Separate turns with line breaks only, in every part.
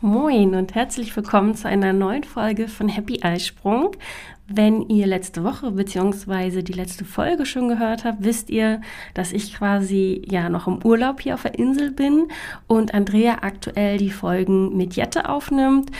Moin und herzlich willkommen zu einer neuen Folge von Happy Eisprung. Wenn ihr letzte Woche bzw. die letzte Folge schon gehört habt, wisst ihr, dass ich quasi ja noch im Urlaub hier auf der Insel bin und Andrea aktuell die Folgen mit Jette aufnimmt.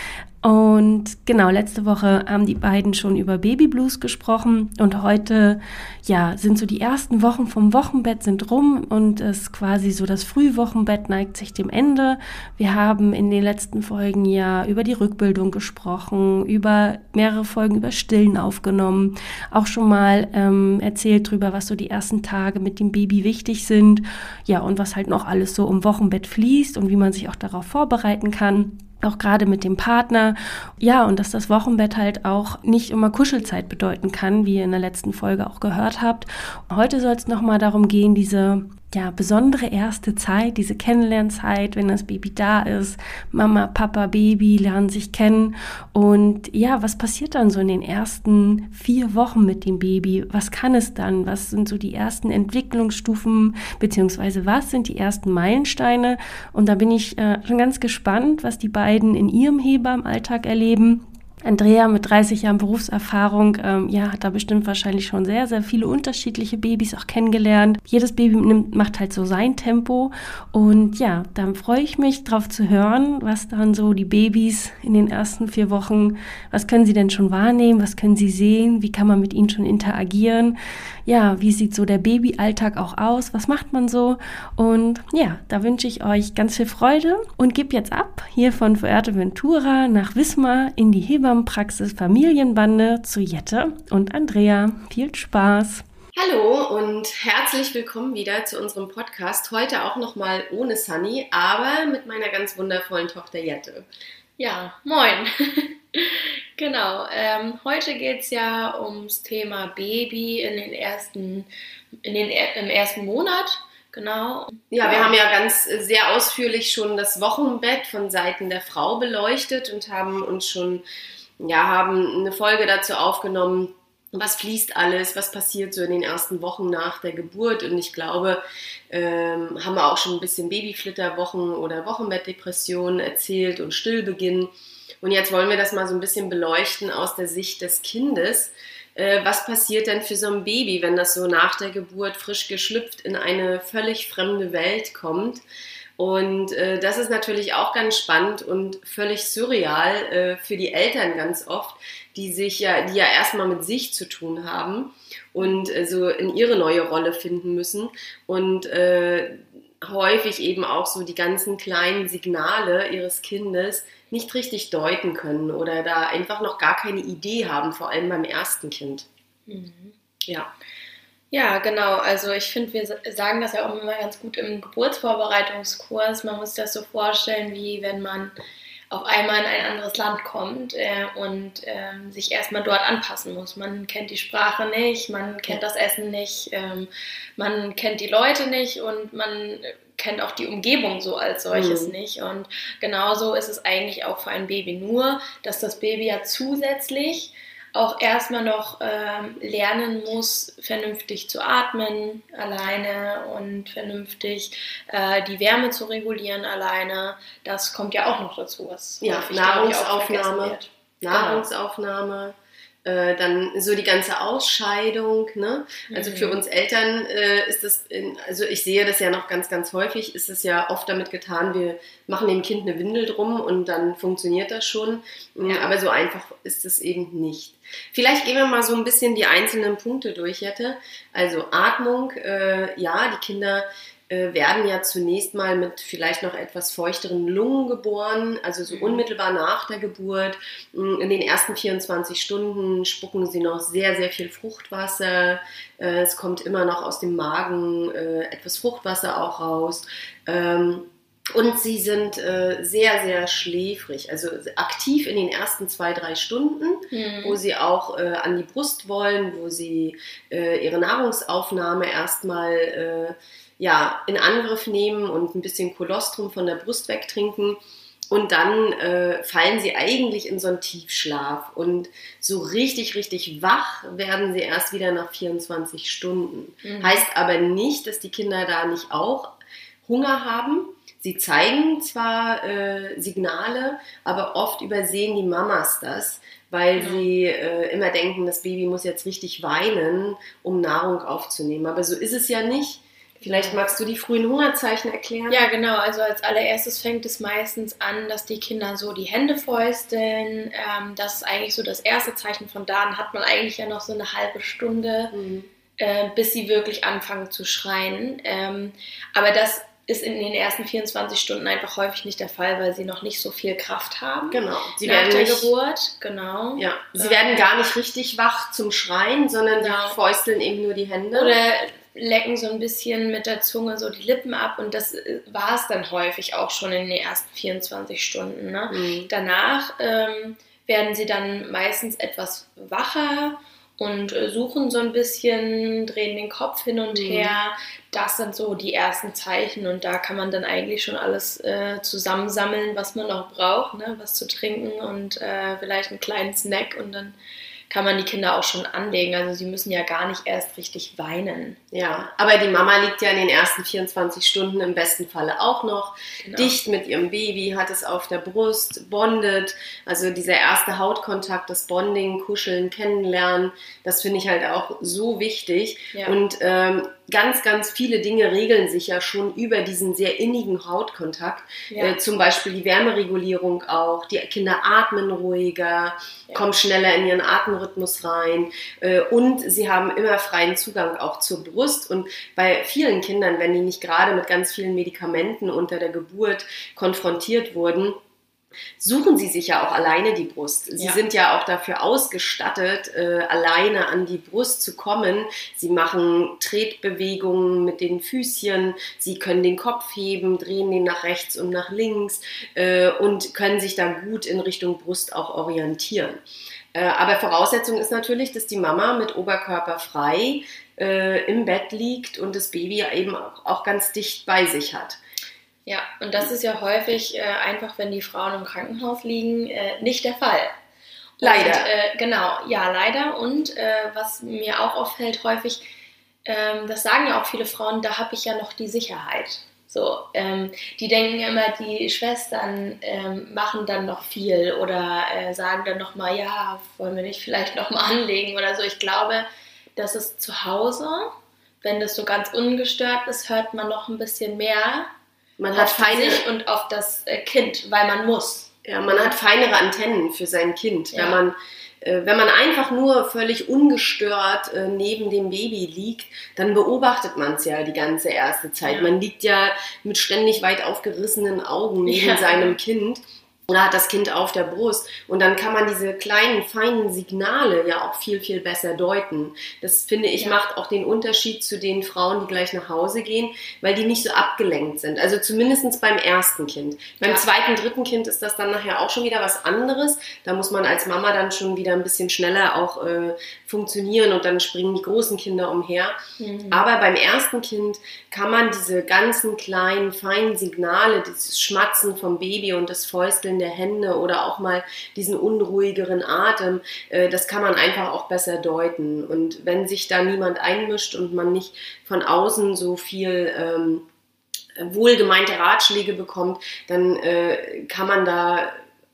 Und genau, letzte Woche haben die beiden schon über Babyblues gesprochen. Und heute, ja, sind so die ersten Wochen vom Wochenbett sind rum und es quasi so das Frühwochenbett neigt sich dem Ende. Wir haben in den letzten Folgen ja über die Rückbildung gesprochen, über mehrere Folgen über Stillen aufgenommen, auch schon mal ähm, erzählt drüber, was so die ersten Tage mit dem Baby wichtig sind, ja, und was halt noch alles so im Wochenbett fließt und wie man sich auch darauf vorbereiten kann auch gerade mit dem Partner. Ja, und dass das Wochenbett halt auch nicht immer Kuschelzeit bedeuten kann, wie ihr in der letzten Folge auch gehört habt. Heute soll es nochmal darum gehen, diese ja, besondere erste Zeit, diese Kennenlernzeit, wenn das Baby da ist, Mama, Papa, Baby lernen sich kennen und ja, was passiert dann so in den ersten vier Wochen mit dem Baby? Was kann es dann? Was sind so die ersten Entwicklungsstufen, beziehungsweise was sind die ersten Meilensteine? Und da bin ich äh, schon ganz gespannt, was die beiden in ihrem Hebammenalltag erleben. Andrea mit 30 Jahren Berufserfahrung, ähm, ja, hat da bestimmt wahrscheinlich schon sehr, sehr viele unterschiedliche Babys auch kennengelernt. Jedes Baby nimmt, macht halt so sein Tempo. Und ja, dann freue ich mich drauf zu hören, was dann so die Babys in den ersten vier Wochen, was können sie denn schon wahrnehmen, was können sie sehen, wie kann man mit ihnen schon interagieren. Ja, wie sieht so der Babyalltag auch aus, was macht man so? Und ja, da wünsche ich euch ganz viel Freude und gebe jetzt ab hier von Fuerteventura nach Wismar in die Hebammenpraxis Familienbande zu Jette und Andrea. Viel Spaß!
Hallo und herzlich willkommen wieder zu unserem Podcast. Heute auch nochmal ohne Sunny, aber mit meiner ganz wundervollen Tochter Jette.
Ja, moin. genau. Ähm, heute geht es ja ums Thema Baby in den ersten, in den, im ersten Monat. Genau.
Ja, wir haben ja ganz sehr ausführlich schon das Wochenbett von Seiten der Frau beleuchtet und haben uns schon, ja, haben eine Folge dazu aufgenommen, was fließt alles, was passiert so in den ersten Wochen nach der Geburt. Und ich glaube, ähm, haben wir auch schon ein bisschen Babyflitterwochen oder Wochenbettdepressionen erzählt und Stillbeginn. Und jetzt wollen wir das mal so ein bisschen beleuchten aus der Sicht des Kindes. Äh, was passiert denn für so ein Baby, wenn das so nach der Geburt frisch geschlüpft in eine völlig fremde Welt kommt? Und äh, das ist natürlich auch ganz spannend und völlig surreal äh, für die Eltern ganz oft, die sich ja, die ja erstmal mit sich zu tun haben und äh, so in ihre neue Rolle finden müssen und äh, häufig eben auch so die ganzen kleinen Signale ihres Kindes nicht richtig deuten können oder da einfach noch gar keine Idee haben, vor allem beim ersten Kind.
Mhm.
Ja.
Ja, genau. Also ich finde, wir sagen das ja auch immer ganz gut im Geburtsvorbereitungskurs. Man muss das so vorstellen, wie wenn man auf einmal in ein anderes Land kommt äh, und äh, sich erstmal dort anpassen muss. Man kennt die Sprache nicht, man kennt das Essen nicht, ähm, man kennt die Leute nicht und man kennt auch die Umgebung so als solches
Mhm.
nicht. Und genauso ist es eigentlich auch für ein Baby. Nur, dass das Baby ja zusätzlich auch erstmal noch ähm, lernen muss, vernünftig zu atmen alleine und vernünftig äh, die Wärme zu regulieren alleine. Das kommt ja auch noch dazu, was
Ja, Nahrungsaufnahme.
wird.
Nahrungsaufnahme, äh, dann so die ganze Ausscheidung. Ne? Also
Mhm.
für uns Eltern äh, ist das, in, also ich sehe das ja noch ganz, ganz häufig, ist es ja oft damit getan, wir machen dem Kind eine Windel drum und dann funktioniert das schon.
Ja.
Aber so einfach ist es eben nicht. Vielleicht gehen wir mal so ein bisschen die einzelnen Punkte durch, Jette. Also Atmung, äh, ja, die Kinder äh, werden ja zunächst mal mit vielleicht noch etwas feuchteren Lungen geboren, also so
Mhm.
unmittelbar nach der Geburt. Mm, In den ersten 24 Stunden spucken sie noch sehr, sehr viel Fruchtwasser. Äh, Es kommt immer noch aus dem Magen äh, etwas Fruchtwasser auch raus. Ähm, Und sie sind äh, sehr, sehr schläfrig, also aktiv in den ersten zwei, drei Stunden,
Mhm.
wo sie auch äh, an die Brust wollen, wo sie äh, ihre Nahrungsaufnahme erstmal äh, ja, in Angriff nehmen und ein bisschen Kolostrum von der Brust wegtrinken. Und dann äh, fallen sie eigentlich in so einen Tiefschlaf. Und so richtig, richtig wach werden sie erst wieder nach 24 Stunden.
Mhm.
Heißt aber nicht, dass die Kinder da nicht auch Hunger haben. Sie zeigen zwar äh, Signale, aber oft übersehen die Mamas das, weil
Ja.
sie äh, immer denken, das Baby muss jetzt richtig weinen, um Nahrung aufzunehmen. Aber so ist es ja nicht. Vielleicht magst du die frühen Hungerzeichen erklären?
Ja, genau. Also als allererstes fängt es meistens an, dass die Kinder so die Hände fäusteln. Ähm, das ist eigentlich so das erste Zeichen. Von da an hat man eigentlich ja noch so eine halbe Stunde,
Mhm.
äh, bis sie wirklich anfangen zu schreien. Ähm, aber das ist in den ersten 24 Stunden einfach häufig nicht der Fall, weil sie noch nicht so viel Kraft haben.
Genau. Sie
nach
werden
der
nicht,
Geburt, genau.
ja, sie
Ja.
werden gar nicht richtig wach zum Schreien, sondern
Ja.
sie fäusteln eben nur die Hände.
Oder lecken so ein bisschen mit der Zunge so die Lippen ab und das war es dann häufig auch schon in den ersten 24 Stunden. Ne?
Mhm.
Danach ähm, werden sie dann meistens etwas wacher und äh, suchen so ein bisschen, drehen den Kopf hin und
Mhm.
her. Das sind so die ersten Zeichen und da kann man dann eigentlich schon alles äh, zusammensammeln, was man noch braucht, ne? was zu trinken und äh, vielleicht einen kleinen Snack und dann kann man die Kinder auch schon anlegen. Also sie müssen ja gar nicht erst richtig weinen.
Ja, aber die Mama liegt ja in den ersten 24 Stunden im besten Falle auch noch
Genau.
dicht mit ihrem Baby, hat es auf der Brust, bondet. Also dieser erste Hautkontakt, das Bonding, Kuscheln, Kennenlernen, das finde ich halt auch so wichtig.
Ja.
Und ähm, ganz, ganz viele Dinge regeln sich ja schon über diesen sehr innigen Hautkontakt.
Ja.
Äh, zum Beispiel die Wärmeregulierung auch. Die Kinder atmen ruhiger,
Ja.
kommen schneller in ihren Atemrhythmus rein. Äh, und sie haben immer freien Zugang auch zur Brust. Und bei vielen Kindern, wenn die nicht gerade mit ganz vielen Medikamenten unter der Geburt konfrontiert wurden, suchen sie sich ja auch alleine die Brust. Sie
Ja.
sind ja auch dafür ausgestattet, äh, alleine an die Brust zu kommen. Sie machen Tretbewegungen mit den Füßchen, sie können den Kopf heben, drehen den nach rechts und nach links äh, und können sich da gut in Richtung Brust auch orientieren. Äh, aber Voraussetzung ist natürlich, dass die Mama mit Oberkörper frei äh, im Bett liegt und das Baby eben auch, auch ganz dicht bei sich hat.
Ja, und das ist ja häufig äh, einfach, wenn die Frauen im Krankenhaus liegen, äh, nicht der Fall. Und,
Leider.
Äh, genau, ja, leider. Und äh, was mir auch auffällt häufig, ähm, das sagen ja auch viele Frauen, da habe ich ja noch die Sicherheit. So, ähm, die denken immer, die Schwestern ähm, machen dann noch viel oder äh, sagen dann noch mal, ja, wollen wir nicht vielleicht noch mal anlegen oder so. Ich glaube, dass es zu Hause, wenn das so ganz ungestört ist, hört man noch ein bisschen mehr
Man hat
sich und auf das äh, Kind, weil man muss.
Ja, man hat feinere Antennen für sein Kind.
Ja.
Wenn, man, äh, wenn man einfach nur völlig ungestört äh, neben dem Baby liegt, dann beobachtet man es ja die ganze erste Zeit.
Ja.
Man liegt ja mit ständig weit aufgerissenen Augen neben
Ja.
seinem Kind oder hat das Kind auf der Brust. Und dann kann man diese kleinen, feinen Signale ja auch viel, viel besser deuten. Das finde ich
Ja.
macht auch den Unterschied zu den Frauen, die gleich nach Hause gehen, weil die nicht so abgelenkt sind. Also zumindest beim ersten Kind. Beim
Ja.
zweiten, dritten Kind ist das dann nachher auch schon wieder was anderes. Da muss man als Mama dann schon wieder ein bisschen schneller auch äh, funktionieren und dann springen die großen Kinder umher.
Mhm.
Aber beim ersten Kind kann man diese ganzen kleinen, feinen Signale, dieses Schmatzen vom Baby und das Fäusteln der Hände oder auch mal diesen unruhigeren Atem, äh, das kann man einfach auch besser deuten. Und wenn sich da niemand einmischt und man nicht von außen so viel ähm, wohlgemeinte Ratschläge bekommt, dann äh, kann man da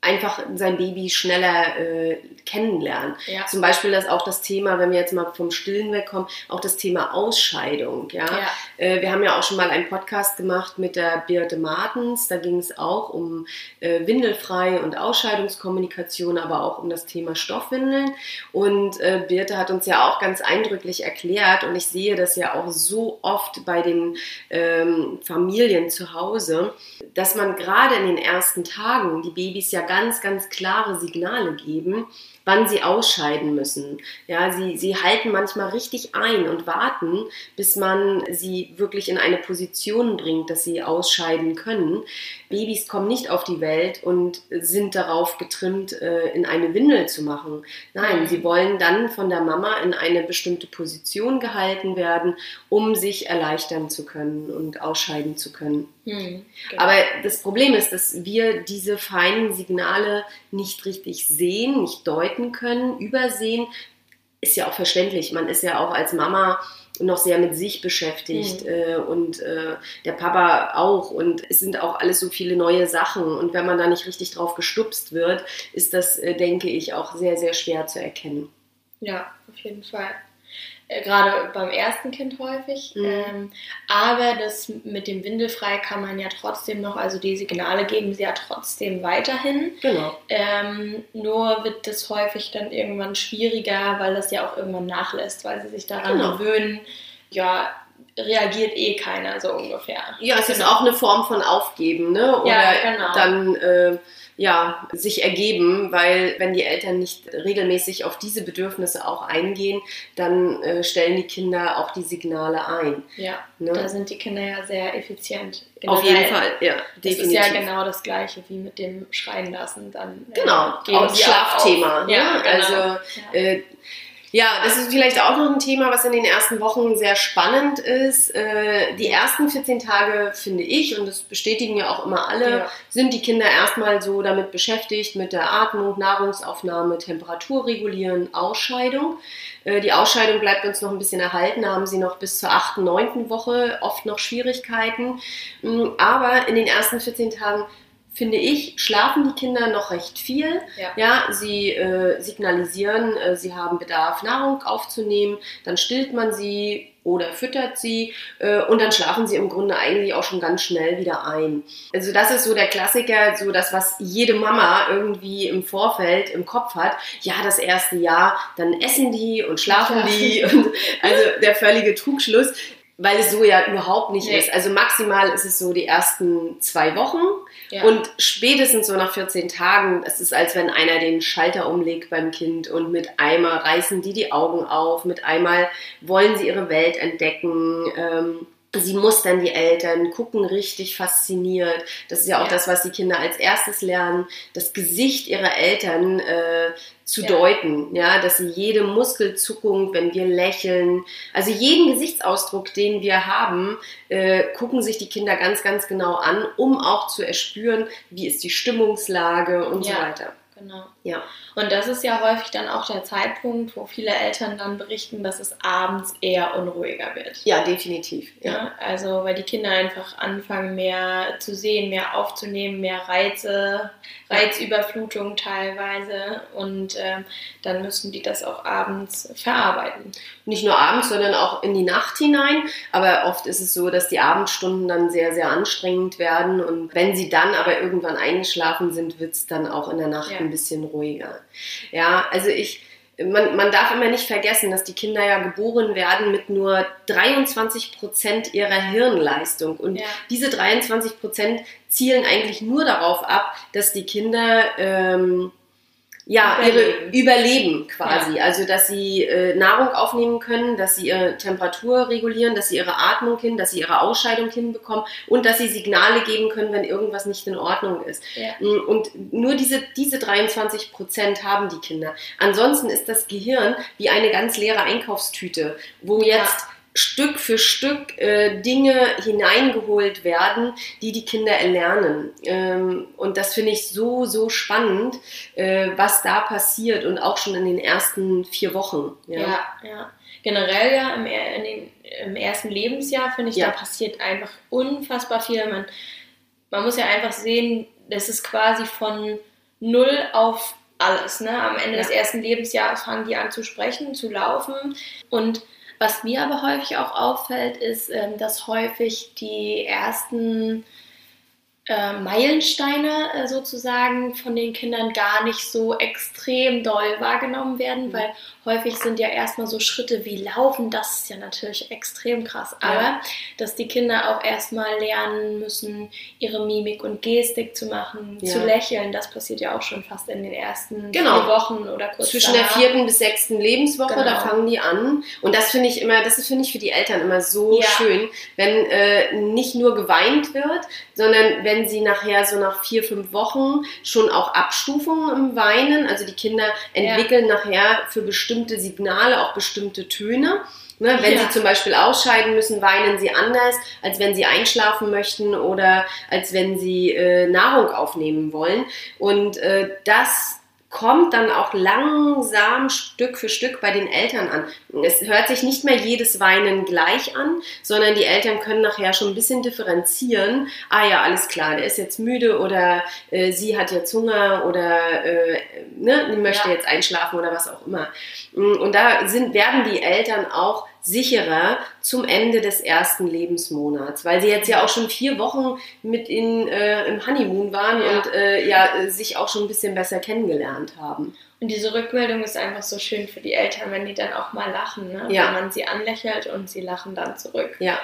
einfach sein Baby schneller äh, kennenlernen.
Ja.
Zum Beispiel das auch das Thema, wenn wir jetzt mal vom Stillen wegkommen, auch das Thema Ausscheidung. Ja?
Ja.
Äh, wir haben ja auch schon mal einen Podcast gemacht mit der Birte Martens. Da ging es auch um äh, Windelfrei und Ausscheidungskommunikation, aber auch um das Thema Stoffwindeln. Und äh, Birte hat uns ja auch ganz eindrücklich erklärt, und ich sehe das ja auch so oft bei den ähm, Familien zu Hause, dass man gerade in den ersten Tagen die Babys ja ganz, ganz klare Signale geben, wann sie ausscheiden müssen. Ja, sie, sie halten manchmal richtig ein und warten, bis man sie wirklich in eine Position bringt, dass sie ausscheiden können. Babys kommen nicht auf die Welt und sind darauf getrimmt, äh, in eine Windel zu machen. Nein,
Mhm.
sie wollen dann von der Mama in eine bestimmte Position gehalten werden, um sich erleichtern zu können und ausscheiden zu können.
Hm, genau.
Aber das Problem ist, dass wir diese feinen Signale nicht richtig sehen, nicht deuten können, übersehen. Ist ja auch verständlich. Man ist ja auch als Mama noch sehr mit sich beschäftigt
Mhm.
äh, und äh, der Papa auch. Und es sind auch alles so viele neue Sachen. Und wenn man da nicht richtig drauf gestupst wird, ist das, äh, denke ich, auch sehr, sehr schwer zu erkennen.
Ja, auf jeden Fall. Äh, Gerade beim ersten Kind häufig.
Mhm.
Ähm, aber das mit dem Windelfrei kann man ja trotzdem noch, also die Signale geben sie ja trotzdem weiterhin.
Genau.
Ähm, nur wird das häufig dann irgendwann schwieriger, weil das ja auch irgendwann nachlässt, weil sie sich daran
Genau.
gewöhnen. Ja, reagiert eh keiner so ungefähr.
Ja, es ist
Genau.
auch eine Form von Aufgeben, ne? Oder
Ja, genau.
dann äh, ja, sich ergeben, weil wenn die Eltern nicht regelmäßig auf diese Bedürfnisse auch eingehen, dann äh, stellen die Kinder auch die Signale ein.
Ja,
Ne?
da sind die Kinder ja sehr effizient.
Auf
Generell.
jeden Fall, ja,
Das
definitiv.
ist ja genau das gleiche wie mit dem Schreien lassen. Dann, äh,
Genau,
geben
auch Schlafthema.
auf.
Ne?
Ja, genau.
Also
ja.
Äh, ja, das ist vielleicht auch noch ein Thema, was in den ersten Wochen sehr spannend ist. Äh, die ersten 14 Tage, finde ich, und das bestätigen ja auch immer alle,
Ja.
sind die Kinder erstmal so damit beschäftigt mit der Atmung, Nahrungsaufnahme, Temperatur regulieren, Ausscheidung. Äh, die Ausscheidung bleibt uns noch ein bisschen erhalten, da haben sie noch bis zur 8., 9. Woche oft noch Schwierigkeiten. Mm, Aber in den ersten 14 Tagen finde ich, schlafen die Kinder noch recht viel.
Ja.
Ja, sie äh, signalisieren, äh, sie haben Bedarf, Nahrung aufzunehmen, dann stillt man sie oder füttert sie äh, und dann schlafen sie im Grunde eigentlich auch schon ganz schnell wieder ein. Also das ist so der Klassiker, so das, was jede Mama irgendwie im Vorfeld im Kopf hat. Ja, das erste Jahr, dann essen die und schlafen
Ja.
die. Und, also der völlige Trugschluss. Weil es so ja überhaupt nicht
Nee.
ist. Also maximal ist es so die ersten zwei Wochen.
Ja.
Und spätestens so nach 14 Tagen, es ist, als wenn einer den Schalter umlegt beim Kind und mit einmal reißen die die Augen auf, mit einmal wollen sie ihre Welt entdecken. Ähm, Sie mustern die Eltern, gucken richtig fasziniert. Das ist ja auch
Ja.
das, was die Kinder als erstes lernen, das Gesicht ihrer Eltern äh, zu
Ja.
deuten. Ja, dass sie jede Muskelzuckung, wenn wir lächeln, also jeden Gesichtsausdruck, den wir haben, äh, gucken sich die Kinder ganz, ganz genau an, um auch zu erspüren, wie ist die Stimmungslage und so
Ja.
weiter.
Genau.
Ja.
Und das ist ja häufig dann auch der Zeitpunkt, wo viele Eltern dann berichten, dass es abends eher unruhiger wird.
Ja, definitiv. Ja.
Ja, also weil die Kinder einfach anfangen, mehr zu sehen, mehr aufzunehmen, mehr Reize, Reizüberflutung teilweise und ähm, dann müssen die das auch abends verarbeiten.
Nicht nur abends, sondern auch in die Nacht hinein. Aber oft ist es so, dass die Abendstunden dann sehr, sehr anstrengend werden. Und wenn sie dann aber irgendwann eingeschlafen sind, wird es dann auch in der Nacht
Ja.
ein bisschen ruhiger. Ja, also ich. Man, man darf immer nicht vergessen, dass die Kinder ja geboren werden mit nur 23 Prozent ihrer Hirnleistung. Und
Ja.
diese 23 Prozent zielen eigentlich nur darauf ab, dass die Kinder ähm, ja,
Überleben.
ihre überleben quasi. Also, dass sie äh, Nahrung aufnehmen können, dass sie ihre Temperatur regulieren, dass sie ihre Atmung hin, dass sie ihre Ausscheidung hinbekommen und dass sie Signale geben können, wenn irgendwas nicht in Ordnung ist.
Ja.
Mm, Und nur diese, diese 23 Prozent haben die Kinder. Ansonsten ist das Gehirn wie eine ganz leere Einkaufstüte, wo
Ja.
Stück für Stück äh, Dinge hineingeholt werden, die die Kinder erlernen. Ähm, und das finde ich so, so spannend, äh, was da passiert und auch schon in den ersten vier Wochen. Ja.
Ja, ja. Generell ja im, den, im ersten Lebensjahr finde ich,
Ja.
da passiert einfach unfassbar viel. Man, man muss ja einfach sehen, das ist quasi von null auf alles. Ne? Am Ende
Ja.
des ersten Lebensjahres fangen die an zu sprechen, zu laufen. Und was mir aber häufig auch auffällt, ist, ähm, dass häufig die ersten äh, Meilensteine äh, sozusagen von den Kindern gar nicht so extrem doll wahrgenommen werden,
Mhm.
weil häufig sind ja erstmal so Schritte wie Laufen, das ist ja natürlich extrem krass. Aber dass die Kinder auch erstmal lernen müssen, ihre Mimik und Gestik zu machen,
Ja.
zu lächeln, das passiert ja auch schon fast in den ersten
Genau.
vier Wochen oder kurz
Zwischen der
danach.
vierten bis sechsten Lebenswoche,
Genau.
da fangen die an. Und das finde ich immer, das ist finde ich für die Eltern immer so
Ja.
schön, wenn äh, nicht nur geweint wird, sondern wenn sie nachher so nach vier, fünf Wochen schon auch Abstufungen im Weinen, also die Kinder entwickeln nachher für bestimmte Signale auch bestimmte Töne. Ne, wenn
Ja.
sie zum Beispiel ausscheiden müssen, weinen sie anders, als wenn sie einschlafen möchten oder als wenn sie äh, Nahrung aufnehmen wollen. Und äh, das kommt dann auch langsam Stück für Stück bei den Eltern an. Es hört sich nicht mehr jedes Weinen gleich an, sondern die Eltern können nachher schon ein bisschen differenzieren. Ah ja, alles klar, der ist jetzt müde oder äh, sie hat jetzt Hunger oder äh, ne, möchte
Ja.
jetzt einschlafen oder was auch immer. Und da sind, werden die Eltern auch sicherer zum Ende des ersten Lebensmonats, weil sie jetzt ja auch schon vier Wochen mit in, äh, im Honeymoon waren
Ja.
und äh, ja, sich auch schon ein bisschen besser kennengelernt haben.
Und diese Rückmeldung ist einfach so schön für die Eltern, wenn die dann auch mal lachen, ne?
Ja.
wenn man sie anlächelt und sie lachen dann zurück.
Ja,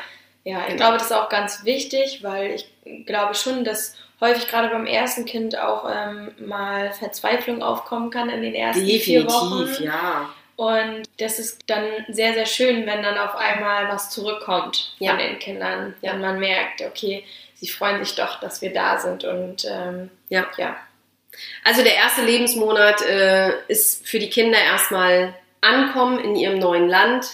Ja, ich
Genau.
glaube, das ist auch ganz wichtig, weil ich glaube schon, dass häufig gerade beim ersten Kind auch ähm, mal Verzweiflung aufkommen kann in den ersten vier Wochen.
definitiv, ja.
Und das ist dann sehr, sehr schön, wenn dann auf einmal was zurückkommt von
Ja.
den Kindern.
Ja.
Wenn man merkt, okay, sie freuen sich doch, dass wir da sind. Und ähm,
Ja.
ja.
Also der erste Lebensmonat äh, ist für die Kinder erstmal ankommen in ihrem neuen Land,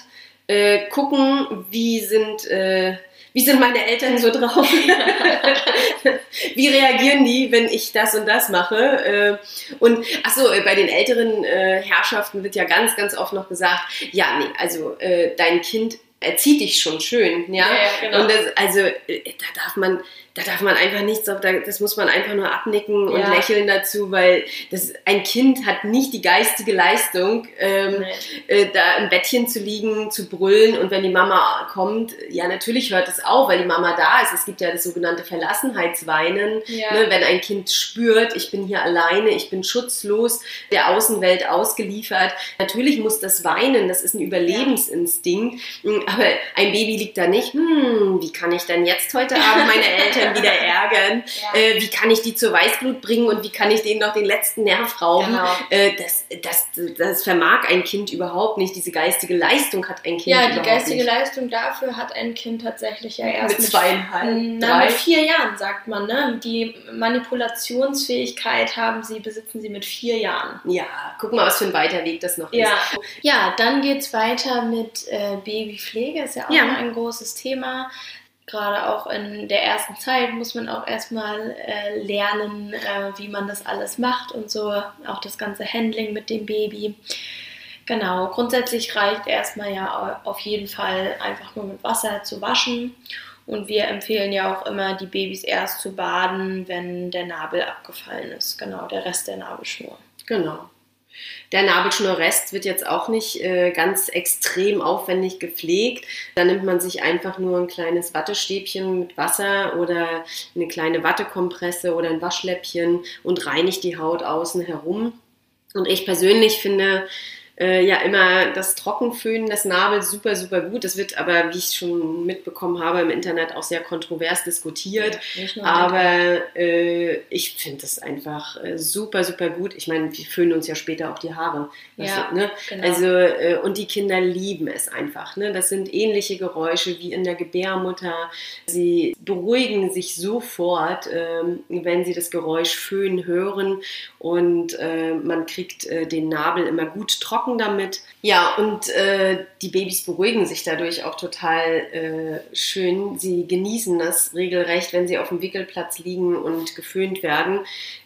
äh, gucken, wie sind, äh, wie sind meine Eltern so drauf, wie reagieren die, wenn ich das und das mache. Äh, und achso, bei den älteren äh, Herrschaften wird ja ganz, ganz oft noch gesagt, ja, nee, also äh, dein Kind erzieht dich schon schön, ja.
Ja, ja, genau.
Und das, also äh, da darf man, da darf man einfach nichts, da- das muss man einfach nur abnicken und
Ja.
lächeln dazu, weil das, ein Kind hat nicht die geistige Leistung, ähm, äh, da im Bettchen zu liegen, zu brüllen und wenn die Mama kommt, ja natürlich hört es auf, weil die Mama da ist. Es gibt ja das sogenannte Verlassenheitsweinen,
Ja.
ne, wenn ein Kind spürt, ich bin hier alleine, ich bin schutzlos, der Außenwelt ausgeliefert. Natürlich muss das weinen, das ist ein Überlebensinstinkt, aber ein Baby liegt da nicht, hm, wie kann ich denn jetzt heute Abend meine Eltern wieder ärgern?
Ja.
Äh, wie kann ich die zur Weißglut bringen und wie kann ich denen noch den letzten Nerv rauben?
Genau.
Äh, das, das, das vermag ein Kind überhaupt nicht. Diese geistige Leistung hat ein Kind
Ja, die geistige
nicht.
Leistung dafür hat ein Kind tatsächlich ja erst
Mit zweieinhalb,
Na,
drei.
mit vier Jahren, sagt man. Ne? Die Manipulationsfähigkeit haben sie, besitzen sie mit vier Jahren.
Ja, guck mal, was für ein weiter Weg das noch
Ja,
ist.
ja dann geht es weiter mit äh, Babypflege, ist ja auch
Ja.
noch ein großes Thema. Gerade auch in der ersten Zeit muss man auch erstmal äh, lernen, äh, wie man das alles macht und so, auch das ganze Handling mit dem Baby. Genau, grundsätzlich reicht erstmal ja auf jeden Fall einfach nur mit Wasser zu waschen. Und wir empfehlen ja auch immer, die Babys erst zu baden, wenn der Nabel abgefallen ist. Genau, der Rest der Nabelschnur.
Genau. Der Nabelschnurrest wird jetzt auch nicht äh, ganz extrem aufwendig gepflegt. Da nimmt man sich einfach nur ein kleines Wattestäbchen mit Wasser oder eine kleine Wattekompresse oder ein Waschläppchen und reinigt die Haut außen herum. Und ich persönlich finde äh, ja immer das Trockenföhnen des Nabels super, super gut. Das wird aber, wie ich schon mitbekommen habe, im Internet auch sehr kontrovers diskutiert.
Nur
Aber äh, ich finde das einfach äh, super, super gut. Ich meine, wir föhnen uns ja später auch die Haare.
Ja,
sind, ne?
genau.
Also, äh, und die Kinder lieben es einfach. Ne? Das sind ähnliche Geräusche wie in der Gebärmutter. Sie beruhigen sich sofort, ähm, wenn sie das Geräusch föhnen hören. Und äh, man kriegt äh, den Nabel immer gut trocken damit. Ja, und äh, die Babys beruhigen sich dadurch auch total äh, schön. Sie genießen das regelrecht, wenn sie auf dem Wickelplatz liegen und geföhnt werden.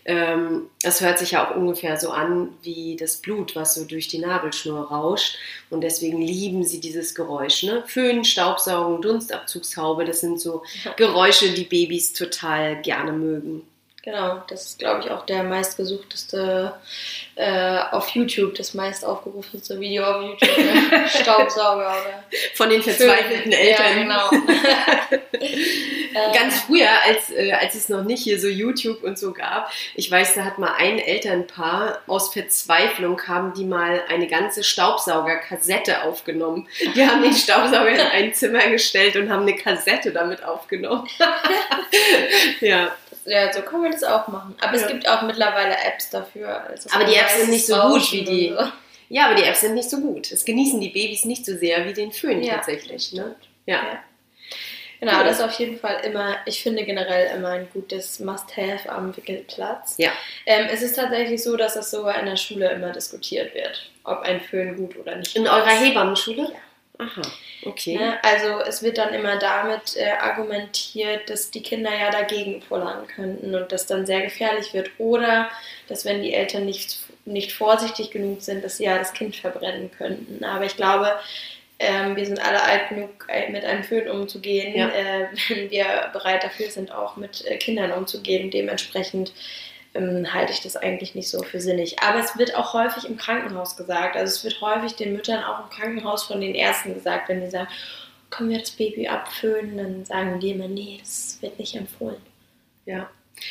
Ähm, es hört sich ja auch ungefähr so an wie das Blut, was so durch die Nabelschnur rauscht. Und deswegen lieben sie dieses Geräusch. Ne? Föhn, Staubsaugen, Dunstabzugshaube, das sind so Geräusche, die Babys total gerne mögen.
Genau, das ist, glaube ich, auch der meistgesuchteste äh, auf YouTube, das meist aufgerufenste Video auf YouTube. Ne? Staubsauger oder
Von den verzweifelten Eltern.
Ja, genau. Äh,
Ganz früher, als, äh, als es noch nicht hier so YouTube und so gab, ich weiß, da hat mal ein Elternpaar aus Verzweiflung haben die mal eine ganze Staubsaugerkassette aufgenommen. Die haben den Staubsauger in ein Zimmer gestellt und haben eine Kassette damit aufgenommen. ja.
Ja, so können wir das auch machen. Aber
Ja.
es gibt auch mittlerweile Apps dafür. Also
Aber die Apps sind nicht so gut wie die-
so.
ja, aber die Apps sind nicht so gut. Es genießen die Babys nicht so sehr wie den Föhn
Ja.
tatsächlich. Ne? Ja.
Ja. Genau, das ist auf jeden Fall immer, ich finde generell immer ein gutes Must-Have am Wickelplatz.
Ja.
Ähm, es ist tatsächlich so, dass es sogar in der Schule immer diskutiert wird, ob ein Föhn gut oder nicht
In eurer Hebammenschule?
Ja.
Aha, okay.
Ne? Also es wird dann immer damit äh, argumentiert, dass die Kinder ja dagegen pullern könnten und das dann sehr gefährlich wird. Oder dass wenn die Eltern nicht, nicht vorsichtig genug sind, dass sie ja das Kind verbrennen könnten. Aber ich glaube, ähm, wir sind alle alt genug, äh, mit einem Föhn umzugehen,
Ja.
äh, wenn wir bereit dafür sind, auch mit äh, Kindern umzugehen. Dementsprechend halte ich das eigentlich nicht so für sinnig. Aber es wird auch häufig im Krankenhaus gesagt. Also es wird häufig den Müttern auch im Krankenhaus von den Ärzten gesagt, wenn die sagen, können wir das Baby abföhnen, dann sagen die immer, nee, das wird nicht empfohlen.
Ja.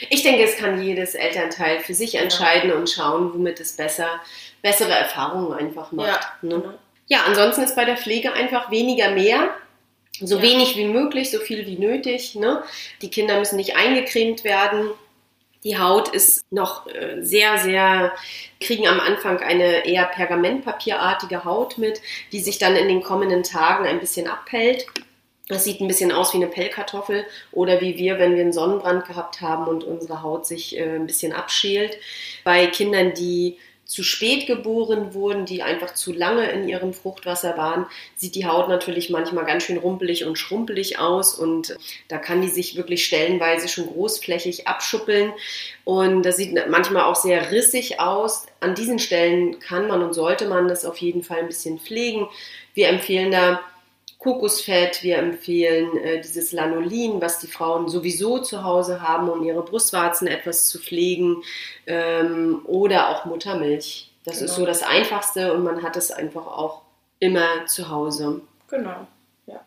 Ich denke, es kann jedes Elternteil für sich entscheiden und schauen, womit es besser, bessere Erfahrungen einfach macht. ne?
genau.
ja, ansonsten ist bei der Pflege einfach weniger mehr. So
Ja.
wenig wie möglich, so viel wie nötig. Ne? Die Kinder müssen nicht eingecremt werden. Die Haut ist noch äh, sehr, sehr, kriegen am Anfang eine eher pergamentpapierartige Haut mit, die sich dann in den kommenden Tagen ein bisschen abpellt. Das sieht ein bisschen aus wie eine Pellkartoffel oder wie wir, wenn wir einen Sonnenbrand gehabt haben und unsere Haut sich äh, ein bisschen abschält. Bei Kindern, die zu spät geboren wurden, die einfach zu lange in ihrem Fruchtwasser waren, sieht die Haut natürlich manchmal ganz schön rumpelig und schrumpelig aus und da kann die sich wirklich stellenweise schon großflächig abschuppeln und das sieht manchmal auch sehr rissig aus. An diesen Stellen kann man und sollte man das auf jeden Fall ein bisschen pflegen. Wir empfehlen da Kokosfett, wir empfehlen äh, dieses Lanolin, was die Frauen sowieso zu Hause haben, um ihre Brustwarzen etwas zu pflegen, ähm, oder auch Muttermilch. Das ist
Genau.
so das Einfachste und man hat es einfach auch immer zu Hause.
Genau, ja.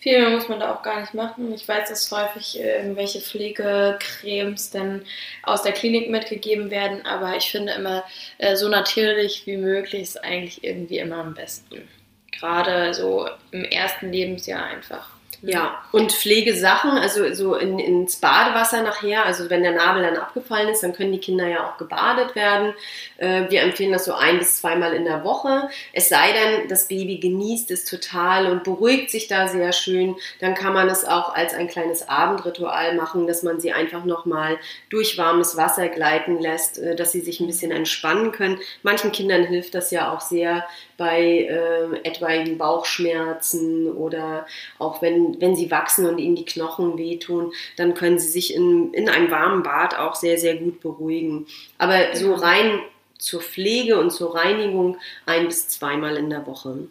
Viel mehr muss man da auch gar nicht machen. Ich weiß, dass häufig äh, irgendwelche Pflegecremes dann aus der Klinik mitgegeben werden, aber ich finde immer, äh, so natürlich wie möglich ist eigentlich irgendwie immer am besten. Gerade so im ersten Lebensjahr einfach.
Ja, und Pflegesachen, also so in, ins Badewasser nachher, also wenn der Nabel dann abgefallen ist, dann können die Kinder ja auch gebadet werden. Äh, wir empfehlen das so ein bis zweimal in der Woche. Es sei denn, das Baby genießt es total und beruhigt sich da sehr schön, dann kann man es auch als ein kleines Abendritual machen, dass man sie einfach nochmal durch warmes Wasser gleiten lässt, äh, dass sie sich ein bisschen entspannen können. Manchen Kindern hilft das ja auch sehr bei äh, etwaigen Bauchschmerzen oder auch wenn, wenn sie wachsen und ihnen die Knochen wehtun, dann können sie sich in, in einem warmen Bad auch sehr, sehr gut beruhigen. Aber so rein zur Pflege und zur Reinigung ein bis zweimal in der Woche.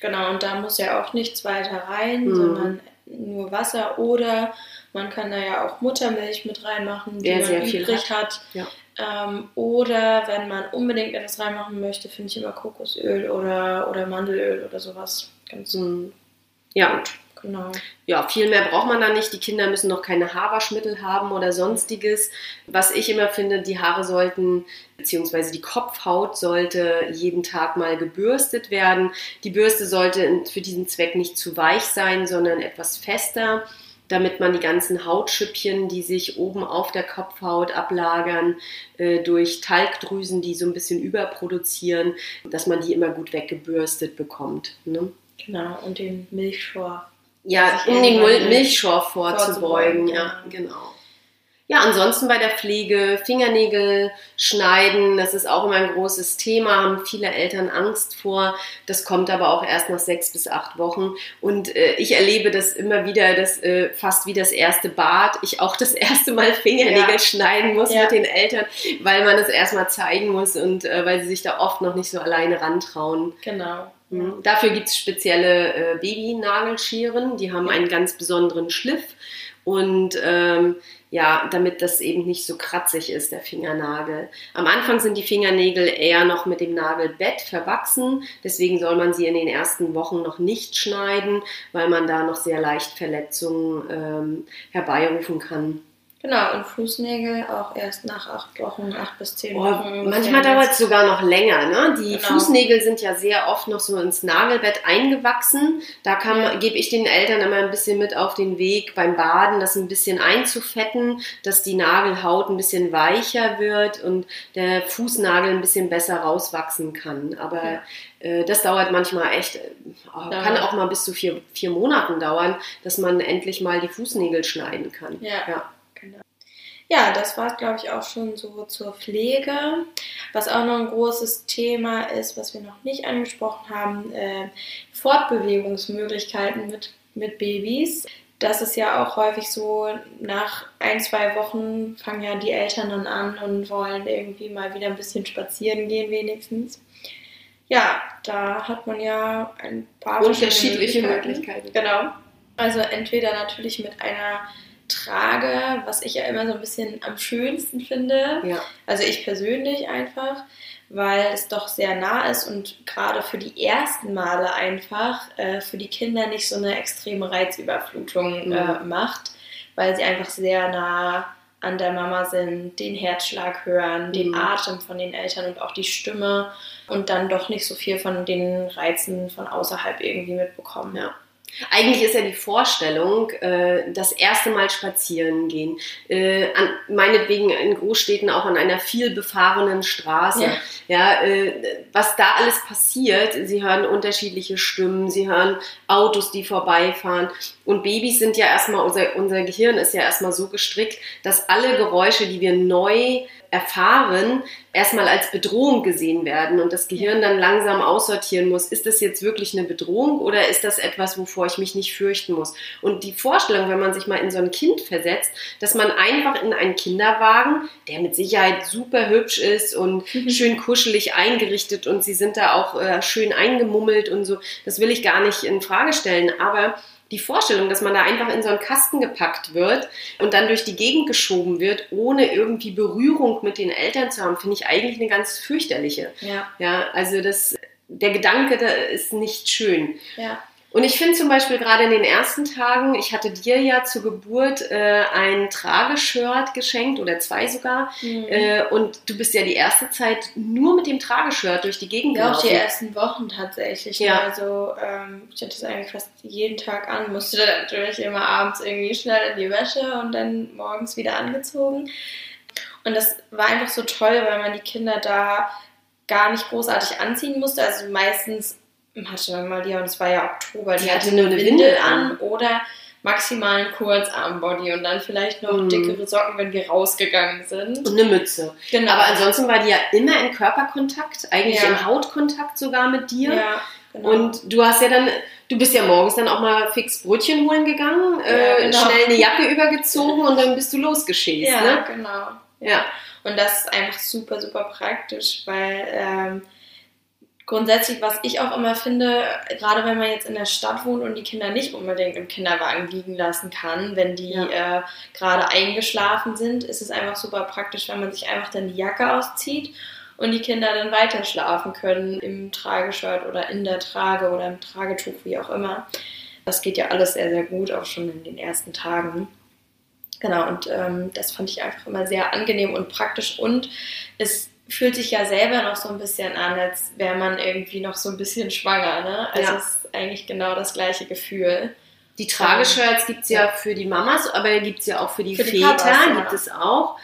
Genau, und da muss ja auch nichts weiter rein,
Mhm.
sondern nur Wasser oder man kann da ja auch Muttermilch mit reinmachen, die
Wer
man
sehr viel
übrig hat.
Ja.
Ähm, oder wenn man unbedingt etwas reinmachen möchte, finde ich immer Kokosöl oder, oder Mandelöl oder sowas. Ganz
Mhm. Ja,
gut. Genau.
ja, viel mehr braucht man da nicht. Die Kinder müssen noch keine Haarwaschmittel haben oder sonstiges. Was ich immer finde, die Haare sollten, beziehungsweise die Kopfhaut sollte jeden Tag mal gebürstet werden. Die Bürste sollte für diesen Zweck nicht zu weich sein, sondern etwas fester, damit man die ganzen Hautschüppchen, die sich oben auf der Kopfhaut ablagern, äh, durch Talgdrüsen, die so ein bisschen überproduzieren, dass man die immer gut weggebürstet bekommt. Ne?
Genau. Und den Milchschor.
Ja, um den Milchschor vorzubeugen.
vorzubeugen,
Ja,
ja.
genau. Ja, ansonsten bei der Pflege, Fingernägel schneiden, das ist auch immer ein großes Thema, haben viele Eltern Angst vor. Das kommt aber auch erst nach sechs bis acht Wochen. Und äh, ich erlebe das immer wieder, dass äh, fast wie das erste Bad, ich auch das erste Mal Fingernägel
Ja.
schneiden muss
Ja.
mit den Eltern, weil man es erstmal zeigen muss und äh, weil sie sich da oft noch nicht so alleine rantrauen.
Genau.
Mhm. Dafür gibt es spezielle äh, Babynagelscheren, die haben einen ganz besonderen Schliff und ähm, ja, damit das eben nicht so kratzig ist, der Fingernagel. Am Anfang sind die Fingernägel eher noch mit dem Nagelbett verwachsen, deswegen soll man sie in den ersten Wochen noch nicht schneiden, weil man da noch sehr leicht Verletzungen ähm, herbeirufen kann.
Genau, und Fußnägel auch erst nach acht Wochen, acht bis zehn
Oh,
Wochen.
manchmal dauert es sogar noch länger. Ne? Die
Genau.
Fußnägel sind ja sehr oft noch so ins Nagelbett eingewachsen. Da
Ja.
gebe ich den Eltern immer ein bisschen mit auf den Weg beim Baden, das ein bisschen einzufetten, dass die Nagelhaut ein bisschen weicher wird und der Fußnagel ein bisschen besser rauswachsen kann. Aber
Ja.
äh, das dauert manchmal echt, äh, kann auch mal bis zu vier, vier Monaten dauern, dass man endlich mal die Fußnägel schneiden kann.
Ja.
ja.
Ja, das war, glaube ich, auch schon so zur Pflege. Was auch noch ein großes Thema ist, was wir noch nicht angesprochen haben, äh, Fortbewegungsmöglichkeiten mit, mit Babys. Das ist ja auch häufig so, nach ein, zwei Wochen fangen ja die Eltern dann an und wollen irgendwie mal wieder ein bisschen spazieren gehen wenigstens. Ja, da hat man ja ein paar
Unterschiedliche
verschiedene
Möglichkeiten.
Genau. Also entweder natürlich mit einer Trage, was ich ja immer so ein bisschen am schönsten finde.
Ja.
Also ich persönlich einfach, weil es doch sehr nah ist und gerade für die ersten Male einfach äh, für die Kinder nicht so eine extreme Reizüberflutung äh,
Mhm.
macht, weil sie einfach sehr nah an der Mama sind, den Herzschlag hören, den
Mhm.
Atem von den Eltern und auch die Stimme und dann doch nicht so viel von den Reizen von außerhalb irgendwie mitbekommen.
Ja. Eigentlich ist ja die Vorstellung, äh, das erste Mal spazieren gehen, äh, an, meinetwegen in Großstädten auch an einer viel befahrenen Straße.
Ja.
Ja, äh, was da alles passiert, sie hören unterschiedliche Stimmen, sie hören Autos, die vorbeifahren. Und Babys sind ja erstmal, unser, unser Gehirn ist ja erstmal so gestrickt, dass alle Geräusche, die wir neu erfahren, erstmal als Bedrohung gesehen werden und das Gehirn dann langsam aussortieren muss, ist das jetzt wirklich eine Bedrohung oder ist das etwas, wovor ich mich nicht fürchten muss? Und die Vorstellung, wenn man sich mal in so ein Kind versetzt, dass man einfach in einen Kinderwagen, der mit Sicherheit super hübsch ist und schön kuschelig eingerichtet und sie sind da auch äh, schön eingemummelt und so, das will ich gar nicht in Frage stellen, aber die Vorstellung, dass man da einfach in so einen Kasten gepackt wird und dann durch die Gegend geschoben wird, ohne irgendwie Berührung mit den Eltern zu haben, finde ich eigentlich eine ganz fürchterliche.
Ja,
Ja, also das, der Gedanke da ist nicht schön.
ja.
Und ich finde zum Beispiel gerade in den ersten Tagen, ich hatte dir ja zur Geburt äh, ein Trageshirt geschenkt oder zwei sogar.
Mhm.
Äh, und du bist ja die erste Zeit nur mit dem Trageshirt durch die Gegend
Ja, auch die
gelaufen.
ersten Wochen tatsächlich.
Ja.
Ne? Also ähm, ich hatte es eigentlich fast jeden Tag an, musste dann natürlich immer abends irgendwie schnell in die Wäsche und dann morgens wieder angezogen. Und das war einfach so toll, weil man die Kinder da gar nicht großartig anziehen musste. Also meistens hatte Malia, und es war ja Oktober, die,
Die hatte
hatte
nur
eine Windel
Windel
an
an.
oder maximal einen Kurzarmbody und dann vielleicht noch
Mhm.
dickere Socken, wenn wir rausgegangen sind.
und eine Mütze.
Genau.
Aber ansonsten war die ja immer in Körperkontakt, eigentlich
Ja.
im Hautkontakt sogar mit dir.
ja, genau.
Und du hast ja dann, du bist ja morgens dann auch mal fix Brötchen holen gegangen,
Ja,
äh,
genau.
schnell eine Jacke übergezogen und dann bist du losgeschäst.
Ja,
Ne?
genau.
Ja.
Und das ist einfach super, super praktisch, weil ähm, grundsätzlich, was ich auch immer finde, gerade wenn man jetzt in der Stadt wohnt und die Kinder nicht unbedingt im Kinderwagen liegen lassen kann, wenn die äh, gerade eingeschlafen sind, ist es einfach super praktisch, wenn man sich einfach dann die Jacke auszieht und die Kinder dann weiter schlafen können im Trageshirt oder in der Trage oder im Tragetuch, wie auch immer. Das geht ja alles sehr, sehr gut, auch schon in den ersten Tagen. Genau, und ähm, das fand ich einfach immer sehr angenehm und praktisch und es fühlt sich ja selber noch so ein bisschen an, als wäre man irgendwie noch so ein bisschen schwanger, ne? Also
Ja.
es ist eigentlich genau das gleiche Gefühl.
Die Trageshirts gibt es ja für die Mamas, aber gibt es ja auch für die
Für die
Väter,
Papas, ja.
gibt es auch.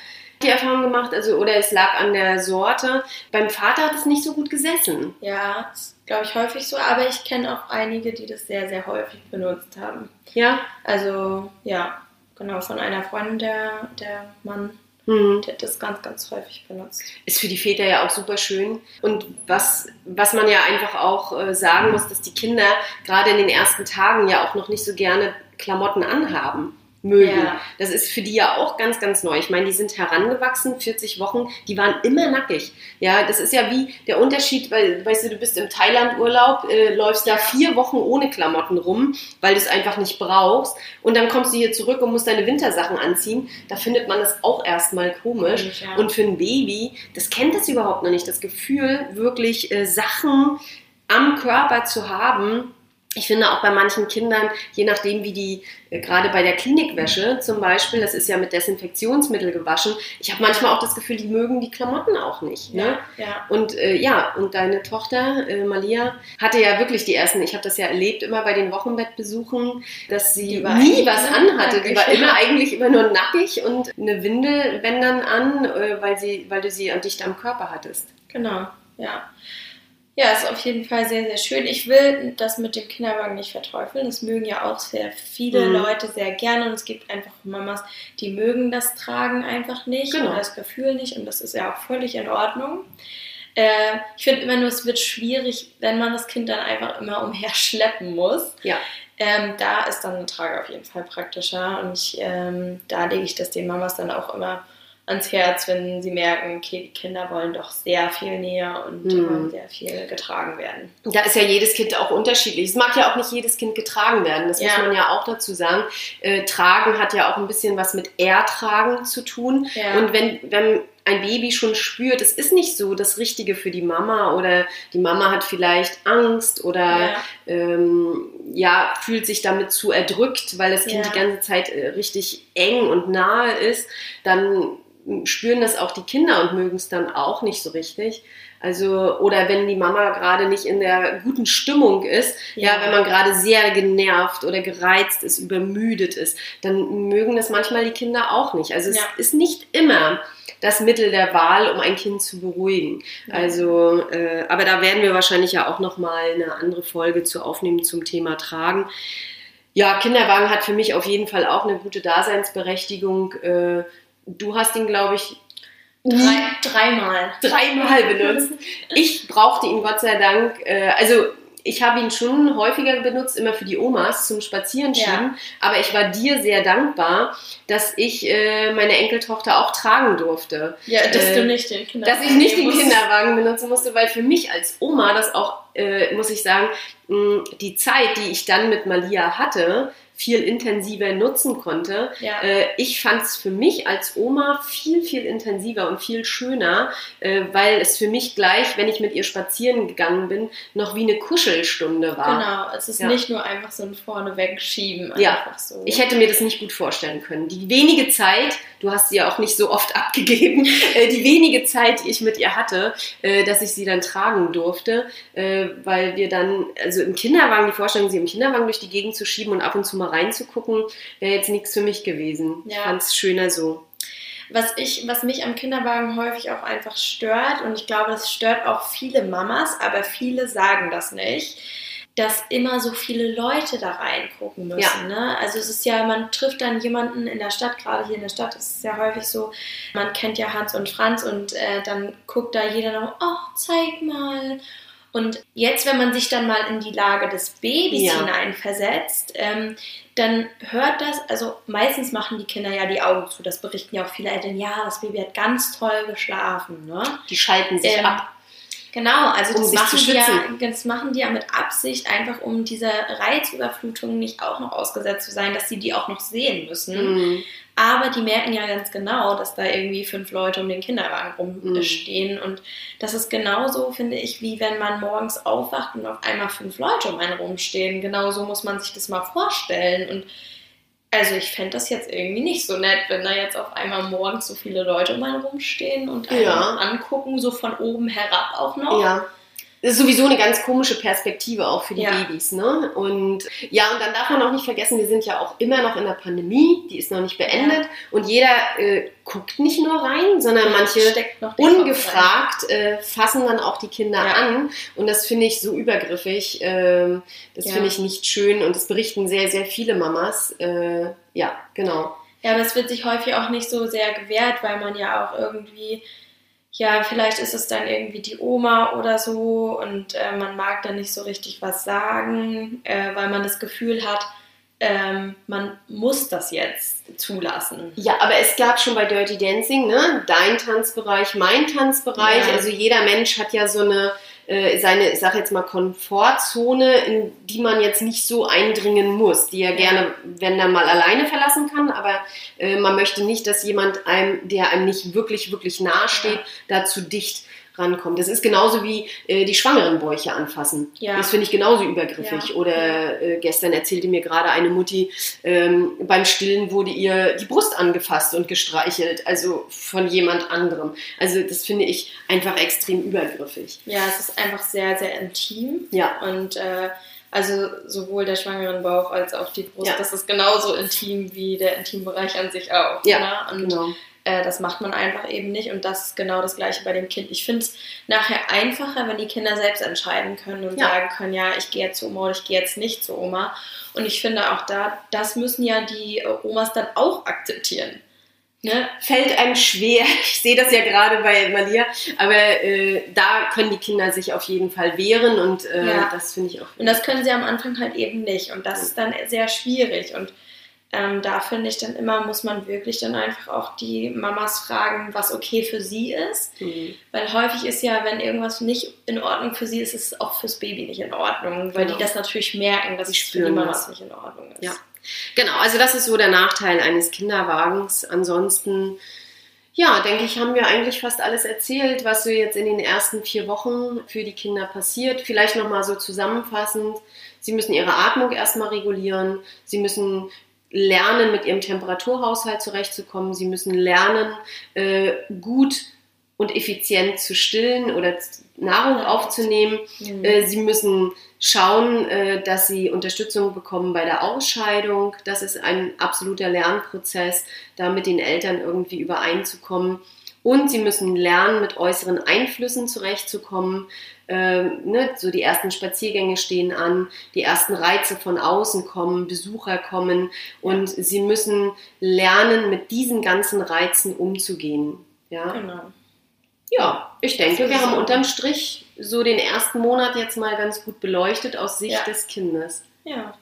Die Erfahrung gemacht, also oder es lag an der Sorte. Beim Vater hat es nicht so gut gesessen.
Ja, ist glaube ich häufig so, aber ich kenne auch einige, die das sehr, sehr häufig benutzt haben.
Ja.
Also ja, genau, von einer Freundin, der, der Mann,
Mhm.
der hat das ganz, ganz häufig benutzt.
Ist für die Väter ja auch super schön. Und was, was man ja einfach auch äh, sagen muss, dass die Kinder gerade in den ersten Tagen ja auch noch nicht so gerne Klamotten anhaben. Mögen.
Ja.
Das ist für die ja auch ganz, ganz neu. Ich meine, die sind herangewachsen, 40 Wochen, die waren immer nackig. Ja, das ist ja wie der Unterschied, weil, weißt du, du bist im Thailand-Urlaub, äh, läufst da vier Wochen ohne Klamotten rum, weil du es einfach nicht brauchst. Und dann kommst du hier zurück und musst deine Wintersachen anziehen. Da findet man das auch erstmal komisch.
Ja.
Und für ein Baby, das kennt das überhaupt noch nicht. Das Gefühl, wirklich äh, Sachen am Körper zu haben, ich finde auch bei manchen Kindern, je nachdem wie die, äh, gerade bei der Klinikwäsche zum Beispiel, das ist ja mit Desinfektionsmittel gewaschen, ich habe manchmal auch das Gefühl, die mögen die Klamotten auch nicht. Ne?
Ja, ja.
Und äh, ja, und deine Tochter, äh, Malia, hatte ja wirklich die ersten, ich habe das ja erlebt, immer bei den Wochenbettbesuchen, dass sie nie was anhatte. Die war immer eigentlich immer nur nackig und eine Windel, wenn dann an, äh, weil, sie, weil du sie dicht am Körper hattest.
Genau, ja. Ja, ist auf jeden Fall sehr, sehr schön. Ich will das mit dem Kinderwagen nicht verteufeln. Das mögen ja auch sehr viele
Mhm.
Leute sehr gerne und es gibt einfach Mamas, die mögen das Tragen einfach nicht
Genau.
oder das Gefühl nicht und das ist ja auch völlig in Ordnung. Äh, ich finde immer nur, es wird schwierig, wenn man das Kind dann einfach immer umher schleppen muss.
Ja.
Ähm, da ist dann eine Trage auf jeden Fall praktischer und ich, ähm, da lege ich das den Mamas dann auch immer ans Herz, wenn sie merken, okay, die Kinder wollen doch sehr viel näher und
Mhm.
wollen sehr viel getragen werden.
Da ist ja jedes Kind auch unterschiedlich. Es mag ja auch nicht jedes Kind getragen werden. Das muss
Ja.
man ja auch dazu sagen. Äh, tragen hat ja auch ein bisschen was mit Ertragen zu tun.
Ja.
Und wenn, wenn ein Baby schon spürt, es ist nicht so das Richtige für die Mama oder die Mama hat vielleicht Angst oder
Ja.
ähm, ja, fühlt sich damit zu erdrückt, weil das Kind
Ja.
die ganze Zeit äh, richtig eng und nahe ist, dann spüren das auch die Kinder und mögen es dann auch nicht so richtig. Also, oder wenn die Mama gerade nicht in der guten Stimmung ist, ja,
Ja.
wenn man gerade sehr genervt oder gereizt ist, übermüdet ist, dann mögen das manchmal die Kinder auch nicht. Also es
Ja.
ist nicht immer das Mittel der Wahl, um ein Kind zu beruhigen. Also, äh, aber da werden wir wahrscheinlich ja auch noch mal eine andere Folge zu aufnehmen zum Thema Tragen. Ja, Kinderwagen hat für mich auf jeden Fall auch eine gute Daseinsberechtigung. Äh, du hast ihn, glaube ich,
Drei, dreimal.
dreimal benutzt. Ich brauchte ihn Gott sei Dank, äh, also ich habe ihn schon häufiger benutzt, immer für die Omas zum Spazierenschieben, aber ich war dir sehr dankbar, dass ich äh, meine Enkeltochter auch tragen durfte.
Ja, dass
Äh,
du nicht den Kinderwagen
Dass ich nicht den. Kinderwagen benutzen musste, weil für mich als Oma das auch, äh, muss ich sagen, mh, die Zeit, die ich dann mit Malia hatte, viel intensiver nutzen konnte.
Ja.
Äh, ich fand es für mich als Oma viel, viel intensiver und viel schöner, äh, weil es für mich gleich, wenn ich mit ihr spazieren gegangen bin, noch wie eine Kuschelstunde war.
Genau, es ist
Ja.
nicht nur einfach so ein vorne wegschieben,
Ja.
einfach so.
Ich hätte mir das nicht gut vorstellen können. Die wenige Zeit, du hast sie ja auch nicht so oft abgegeben, äh, die wenige Zeit, die ich mit ihr hatte, äh, dass ich sie dann tragen durfte, äh, weil wir dann, also im Kinderwagen, die Vorstellung, sie im Kinderwagen durch die Gegend zu schieben und ab und zu mal reinzugucken, wäre jetzt nichts für mich gewesen. Ich
Ja.
fand es schöner so.
Was, ich, was mich am Kinderwagen häufig auch einfach stört, und ich glaube, das stört auch viele Mamas, aber viele sagen das nicht, dass immer so viele Leute da reingucken müssen.
Ja.
Ne? Also es ist ja, man trifft dann jemanden in der Stadt, gerade hier in der Stadt ist es ja häufig so, man kennt ja Hans und Franz und äh, dann guckt da jeder noch, oh, zeig mal. Und jetzt, wenn man sich dann mal in die Lage des Babys
Ja.
hineinversetzt, ähm, dann hört das, also meistens machen die Kinder ja die Augen zu, das berichten ja auch viele Eltern, ja, das Baby hat ganz toll geschlafen. Ne?
Die schalten sich
Ähm,
ab.
Genau, also
Um
das, machen die ja, das machen die ja mit Absicht, einfach um dieser Reizüberflutung nicht auch noch ausgesetzt zu sein, dass sie die auch noch sehen müssen.
Mhm.
Aber die merken ja ganz genau, dass da irgendwie fünf Leute um den Kinderwagen
Mhm.
rumstehen. Und das ist genauso, finde ich, wie wenn man morgens aufwacht und auf einmal fünf Leute um einen rumstehen. Genauso muss man sich das mal vorstellen. Und also ich fände das jetzt irgendwie nicht so nett, wenn da jetzt auf einmal morgens so viele Leute um einen rumstehen und einen
Ja.
angucken, so von oben herab auch noch.
Ja. Das ist sowieso eine ganz komische Perspektive auch für die
Ja.
Babys, ne? Und ja, und dann darf man auch nicht vergessen, wir sind ja auch immer noch in der Pandemie, die ist noch nicht beendet und jeder äh, guckt nicht nur rein, sondern manche ungefragt äh, fassen dann auch die Kinder
Ja.
an und das finde ich so übergriffig, ähm, das
Ja.
finde ich nicht schön und das berichten sehr, sehr viele Mamas. Äh, ja, genau.
Ja, aber es wird sich häufig auch nicht so sehr gewährt, weil man ja auch irgendwie, ja, vielleicht ist es dann irgendwie die Oma oder so und äh, man mag dann nicht so richtig was sagen, äh, weil man das Gefühl hat, ähm, man muss das jetzt zulassen.
Ja, aber es gab schon bei Dirty Dancing, ne, dein Tanzbereich, mein Tanzbereich.
Ja.
Also jeder Mensch hat ja so eine äh, seine, ich sag jetzt mal Komfortzone, in die man jetzt nicht so eindringen muss, die er
Ja.
gerne, wenn dann mal alleine verlassen kann. Aber äh, man möchte nicht, dass jemand einem, der einem nicht wirklich wirklich nahe steht, da zu dicht rankommt. Das ist genauso wie äh, die schwangeren Bäuche anfassen.
Ja.
Das finde ich genauso übergriffig.
Ja.
Oder äh, gestern erzählte mir gerade eine Mutti, ähm, beim Stillen wurde ihr die Brust angefasst und gestreichelt, also von jemand anderem. Also das finde ich einfach extrem übergriffig.
Ja, es ist einfach sehr, sehr intim.
Ja.
Und äh, also sowohl der schwangeren Bauch als auch die Brust,
Ja.
das ist genauso intim wie der Intimbereich an sich auch.
Ja,
ne? Und
genau.
Äh, das macht man einfach eben nicht. Und das ist genau das Gleiche bei dem Kind. Ich finde es nachher einfacher, wenn die Kinder selbst entscheiden können und
Ja.
sagen können, ja, ich gehe jetzt zu Oma oder ich gehe jetzt nicht zu Oma. Und ich finde auch da, das müssen ja die Omas dann auch akzeptieren. Ne?
Fällt einem schwer. Ich sehe das ja gerade bei Malia, aber äh, da können die Kinder sich auf jeden Fall wehren und äh,
Ja.
das finde ich auch.
Und das können sie am Anfang halt eben nicht. Und das ist dann sehr schwierig. Und ähm, da finde ich dann immer, muss man wirklich dann einfach auch die Mamas fragen, was okay für sie ist.
Mhm.
Weil häufig ist ja, wenn irgendwas nicht in Ordnung für sie ist, ist es auch fürs Baby nicht in Ordnung. Weil
Genau.
die das natürlich merken, dass es für die Mamas nicht in Ordnung ist.
Ja. Genau, also das ist so der Nachteil eines Kinderwagens. Ansonsten, ja, denke ich, haben wir eigentlich fast alles erzählt, was so jetzt in den ersten vier Wochen für die Kinder passiert. Vielleicht nochmal so zusammenfassend. Sie müssen ihre Atmung erstmal regulieren. Sie müssen lernen, mit ihrem Temperaturhaushalt zurechtzukommen. Sie müssen lernen, äh, gut und effizient zu stillen oder Nahrung aufzunehmen.
Mhm.
Äh, Sie müssen schauen, äh, dass sie Unterstützung bekommen bei der Ausscheidung. Das ist ein absoluter Lernprozess, da mit den Eltern irgendwie übereinzukommen. Und sie müssen lernen, mit äußeren Einflüssen zurechtzukommen. Ähm, ne, so die ersten Spaziergänge stehen an, die ersten Reize von außen kommen, Besucher kommen und sie müssen lernen, mit diesen ganzen Reizen umzugehen. Ja,
Genau.
ja, ich denke, wir haben unterm Strich so den ersten Monat jetzt mal ganz gut beleuchtet aus Sicht
Ja.
des Kindes.
Ja.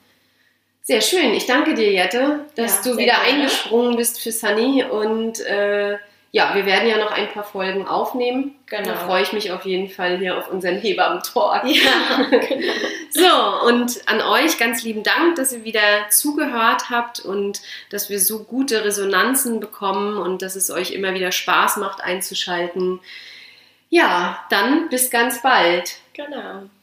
Sehr schön. Ich danke dir, Jette, dass
Ja,
du wieder
gerne.
eingesprungen bist für Sunny. Und äh, ja, wir werden ja noch ein paar Folgen aufnehmen.
Genau.
Da freue ich mich auf jeden Fall hier auf unseren Hebammen-Talk.
Ja, genau.
So, und an euch ganz lieben Dank, dass ihr wieder zugehört habt und dass wir so gute Resonanzen bekommen und dass es euch immer wieder Spaß macht einzuschalten. Ja, dann bis ganz bald.
genau.